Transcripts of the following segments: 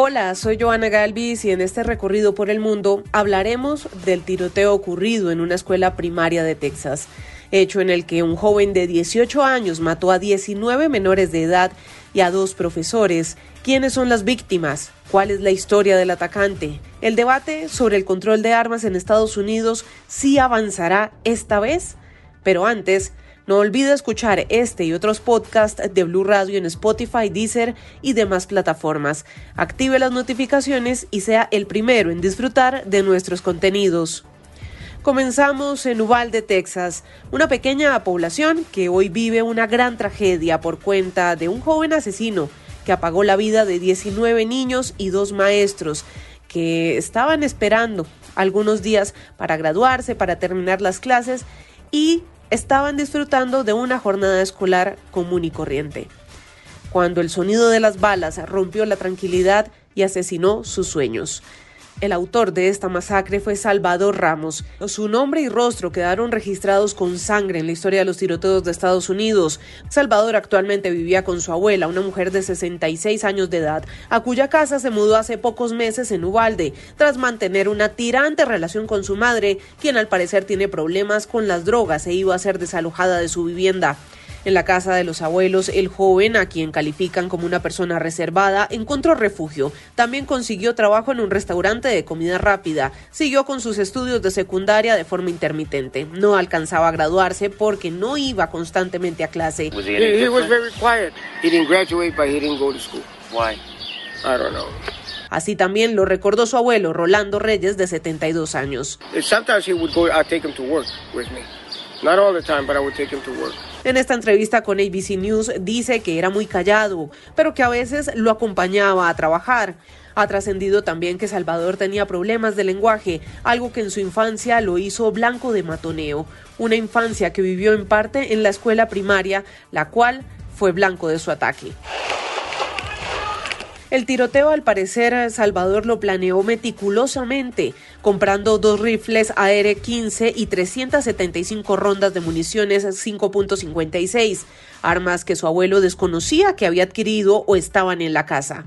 Hola, soy Joana Galvis y en este recorrido por el mundo hablaremos del tiroteo ocurrido en una escuela primaria de Texas, hecho en el que un joven de 18 años mató a 19 menores de edad y a dos profesores. ¿Quiénes son las víctimas? ¿Cuál es la historia del atacante? El debate sobre el control de armas en Estados Unidos sí avanzará esta vez, pero antes no olvide escuchar este y otros podcasts de Blue Radio en Spotify, Deezer y demás plataformas. Active las notificaciones y sea el primero en disfrutar de nuestros contenidos. Comenzamos en Uvalde, Texas, una pequeña población que hoy vive una gran tragedia por cuenta de un joven asesino que apagó la vida de 19 niños y dos maestros que estaban esperando algunos días para graduarse, para terminar las clases y estaban disfrutando de una jornada escolar común y corriente, cuando el sonido de las balas rompió la tranquilidad y asesinó sus sueños. El autor de esta masacre fue Salvador Ramos. Su nombre y rostro quedaron registrados con sangre en la historia de los tiroteos de Estados Unidos. Salvador actualmente vivía con su abuela, una mujer de 66 años de edad, a cuya casa se mudó hace pocos meses en Ubalde, tras mantener una tirante relación con su madre, quien al parecer tiene problemas con las drogas e iba a ser desalojada de su vivienda. En la casa de los abuelos, el joven, a quien califican como una persona reservada, encontró refugio. También consiguió trabajo en un restaurante de comida rápida. Siguió con sus estudios de secundaria de forma intermitente. No alcanzaba a graduarse porque no iba constantemente a clase. Así también lo recordó su abuelo, Rolando Reyes, de 72 años. En esta entrevista con ABC News dice que era muy callado, pero que a veces lo acompañaba a trabajar. Ha trascendido también que Salvador tenía problemas de lenguaje, algo que en su infancia lo hizo blanco de matoneo, una infancia que vivió en parte en la escuela primaria, la cual fue blanco de su ataque. El tiroteo al parecer Salvador lo planeó meticulosamente, comprando dos rifles AR-15 y 375 rondas de municiones 5.56, armas que su abuelo desconocía que había adquirido o estaban en la casa.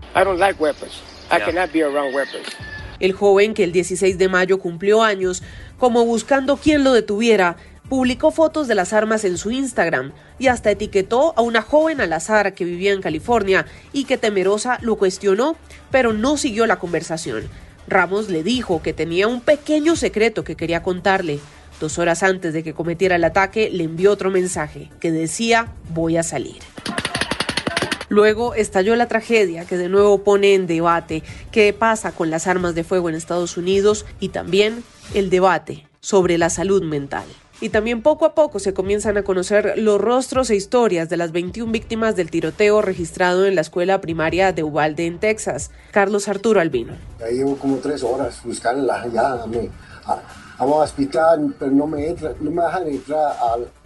El joven, que el 16 de mayo cumplió años, como buscando quien lo detuviera, publicó fotos de las armas en su Instagram y hasta etiquetó a una joven al azar que vivía en California y que temerosa lo cuestionó, pero no siguió la conversación. Ramos le dijo que tenía un pequeño secreto que quería contarle. Dos horas antes de que cometiera el ataque, le envió otro mensaje que decía voy a salir. Luego estalló la tragedia que de nuevo pone en debate qué pasa con las armas de fuego en Estados Unidos y también el debate sobre la salud mental y también poco a poco se comienzan a conocer los rostros e historias de las 21 víctimas del tiroteo registrado en la escuela primaria de Uvalde en Texas. Carlos Arturo Albino. Ya llevo como tres horas buscando ya me, Vamos a explicar, pero no me, entra, no me dejan entrar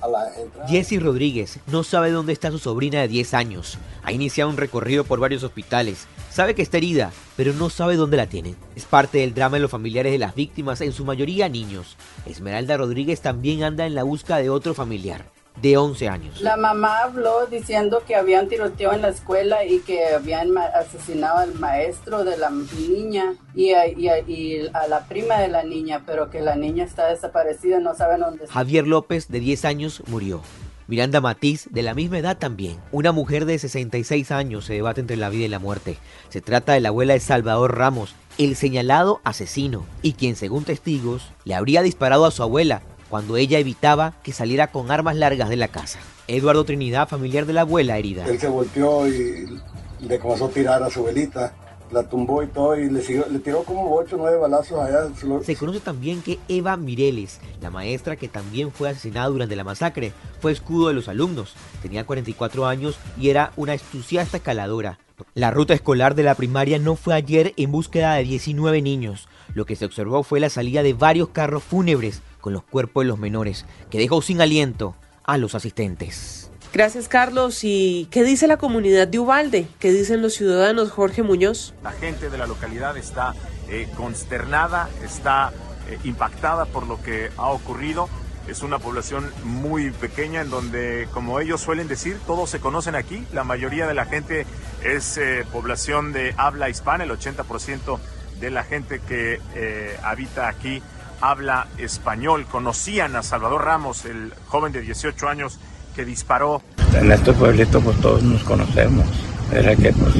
a, la entrada. Jesse Rodríguez no sabe dónde está su sobrina de 10 años. Ha iniciado un recorrido por varios hospitales. Sabe que está herida, pero no sabe dónde la tienen. Es parte del drama de los familiares de las víctimas, en su mayoría niños. Esmeralda Rodríguez también anda en la búsqueda de otro familiar de 11 años. La mamá habló diciendo que habían tiroteo en la escuela y que habían asesinado al maestro de la niña y a, a, la prima de la niña, pero que la niña está desaparecida, no saben dónde está. Javier López, de 10 años, murió. Miranda Matiz, de la misma edad también. Una mujer de 66 años se debate entre la vida y la muerte. Se trata de la abuela de Salvador Ramos, el señalado asesino, y quien según testigos le habría disparado a su abuela cuando ella evitaba que saliera con armas largas de la casa. Eduardo Trinidad, familiar de la abuela herida. Él se volteó y le comenzó a tirar a su velita, la tumbó y todo y le, tiró como 8 o 9 balazos allá. Se conoce también que Eva Mireles, la maestra que también fue asesinada durante la masacre, fue escudo de los alumnos. Tenía 44 años y era una entusiasta escaladora. La ruta escolar de la primaria no fue ayer en búsqueda de 19 niños. Lo que se observó fue la salida de varios carros fúnebres con los cuerpos de los menores, que dejó sin aliento a los asistentes. Gracias, Carlos. ¿Y qué dice la comunidad de Ubalde? ¿Qué dicen los ciudadanos, Jorge Muñoz? La gente de la localidad está eh, consternada, está eh, impactada por lo que ha ocurrido. Es una población muy pequeña en donde, como ellos suelen decir, todos se conocen aquí. La mayoría de la gente es eh, población de habla hispana, el 80% de la gente que eh, habita aquí habla español. Conocían a Salvador Ramos, el joven de 18 años que disparó. En estos pueblitos pues todos nos conocemos. Era que pues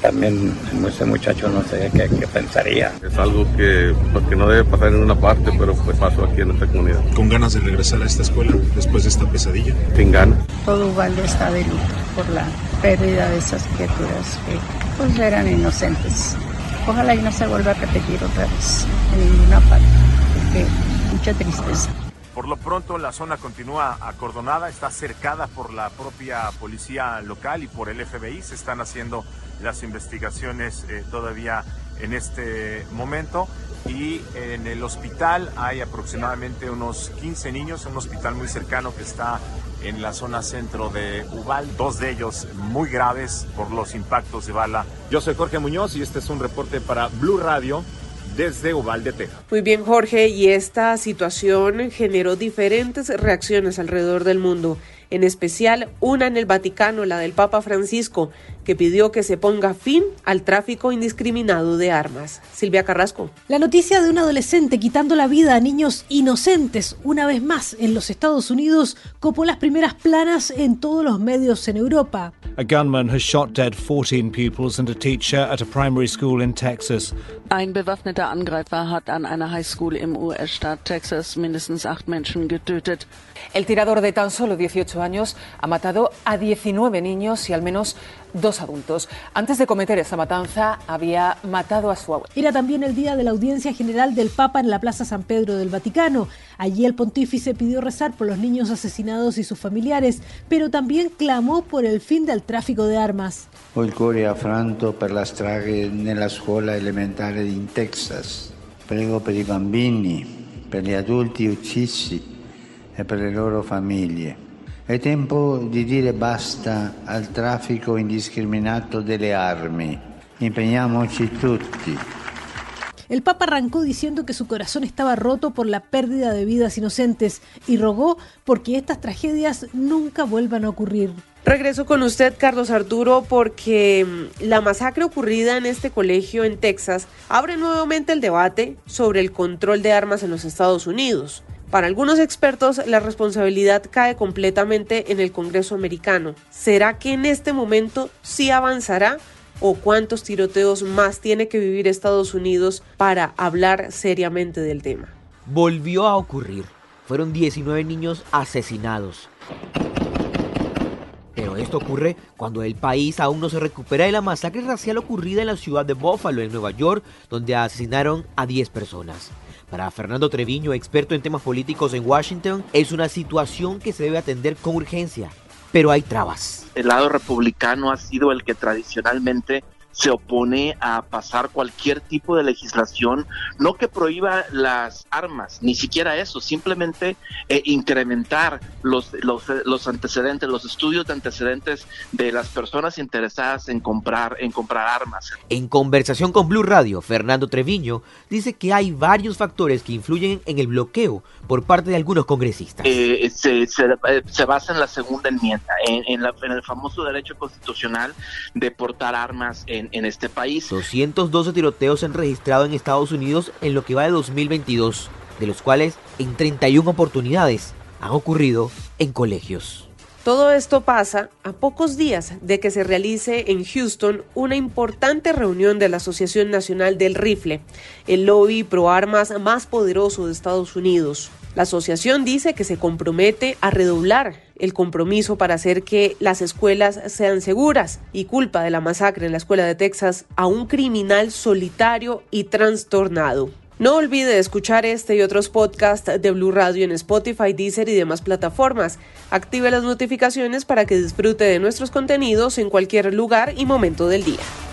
también ese muchacho no sé qué, pensaría. Es algo que, pues, que no debe pasar en una parte, pero pues pasó aquí en esta comunidad. ¿Con ganas de regresar a esta escuela después de esta pesadilla? Sin ganas. Todo Ubalde está de luto por la pérdida de esas criaturas que pues eran inocentes. Ojalá y no se vuelva a repetir otra vez en ninguna parte, porque mucha tristeza. Por lo pronto la zona continúa acordonada, está cercada por la propia policía local y por el FBI. Se están haciendo las investigaciones eh, todavía en este momento. Y en el hospital hay aproximadamente unos 15 niños, un hospital muy cercano que está en la zona centro de Ubal, dos de ellos muy graves por los impactos de bala. Yo soy Jorge Muñoz y este es un reporte para Blue Radio desde Uvalde, Texas. Muy bien, Jorge, y esta situación generó diferentes reacciones alrededor del mundo, en especial una en el Vaticano, la del Papa Francisco, que pidió que se ponga fin al tráfico indiscriminado de armas. Silvia Carrasco. La noticia de un adolescente quitando la vida a niños inocentes una vez más en los Estados Unidos copó las primeras planas en todos los medios en Europa. A gunman has shot dead 14 pupils and a teacher at a primary school in Texas. Ein bewaffneter Angreifer hat an einer High School im US-Staat Texas mindestens acht Menschen getötet. El tirador de tan solo 18 años ha matado a 19 niños y al menos dos adultos. Antes de cometer esa matanza, había matado a su abuelo. Era también el día de la audiencia general del Papa en la Plaza San Pedro del Vaticano. Allí el pontífice pidió rezar por los niños asesinados y sus familiares, pero también clamó por el fin del tráfico de armas. Ho il cuore affranto per la strage nella scuola elementare in Texas. Prego per i bambini, per gli adulti uccisi e per le loro famiglie. È tempo di dire basta al traffico indiscriminato delle armi. Impegniamoci tutti. El Papa arrancó diciendo que su corazón estaba roto por la pérdida de vidas inocentes y rogó porque estas tragedias nunca vuelvan a ocurrir. Regreso con usted, Carlos Arturo, porque mm, la masacre ocurrida en este colegio en Texas abre nuevamente el debate sobre el control de armas en los Estados Unidos. Para algunos expertos, la responsabilidad cae completamente en el Congreso americano. ¿Será que en este momento sí avanzará? ¿O cuántos tiroteos más tiene que vivir Estados Unidos para hablar seriamente del tema? Volvió a ocurrir. Fueron 19 niños asesinados. Pero esto ocurre cuando el país aún no se recupera de la masacre racial ocurrida en la ciudad de Buffalo, en Nueva York, donde asesinaron a 10 personas. Para Fernando Treviño, experto en temas políticos en Washington, es una situación que se debe atender con urgencia, pero hay trabas. El lado republicano ha sido el que tradicionalmente se opone a pasar cualquier tipo de legislación, no que prohíba las armas, ni siquiera eso, simplemente eh, incrementar los, los, los, antecedentes, los estudios de antecedentes de las personas interesadas en comprar, en comprar armas. En conversación con Blue Radio, Fernando Treviño dice que hay varios factores que influyen en el bloqueo por parte de algunos congresistas. Eh, se, eh, se, basa en la segunda enmienda, en, en, en el famoso derecho constitucional de portar armas en en, este país. 212 tiroteos se han registrado en Estados Unidos en lo que va de 2022, de los cuales en 31 oportunidades han ocurrido en colegios. Todo esto pasa a pocos días de que se realice en Houston una importante reunión de la Asociación Nacional del Rifle, el lobby pro armas más poderoso de Estados Unidos. La asociación dice que se compromete a redoblar el compromiso para hacer que las escuelas sean seguras y culpa de la masacre en la escuela de Texas a un criminal solitario y trastornado. No olvide escuchar este y otros podcasts de Blue Radio en Spotify, Deezer y demás plataformas. Active las notificaciones para que disfrute de nuestros contenidos en cualquier lugar y momento del día.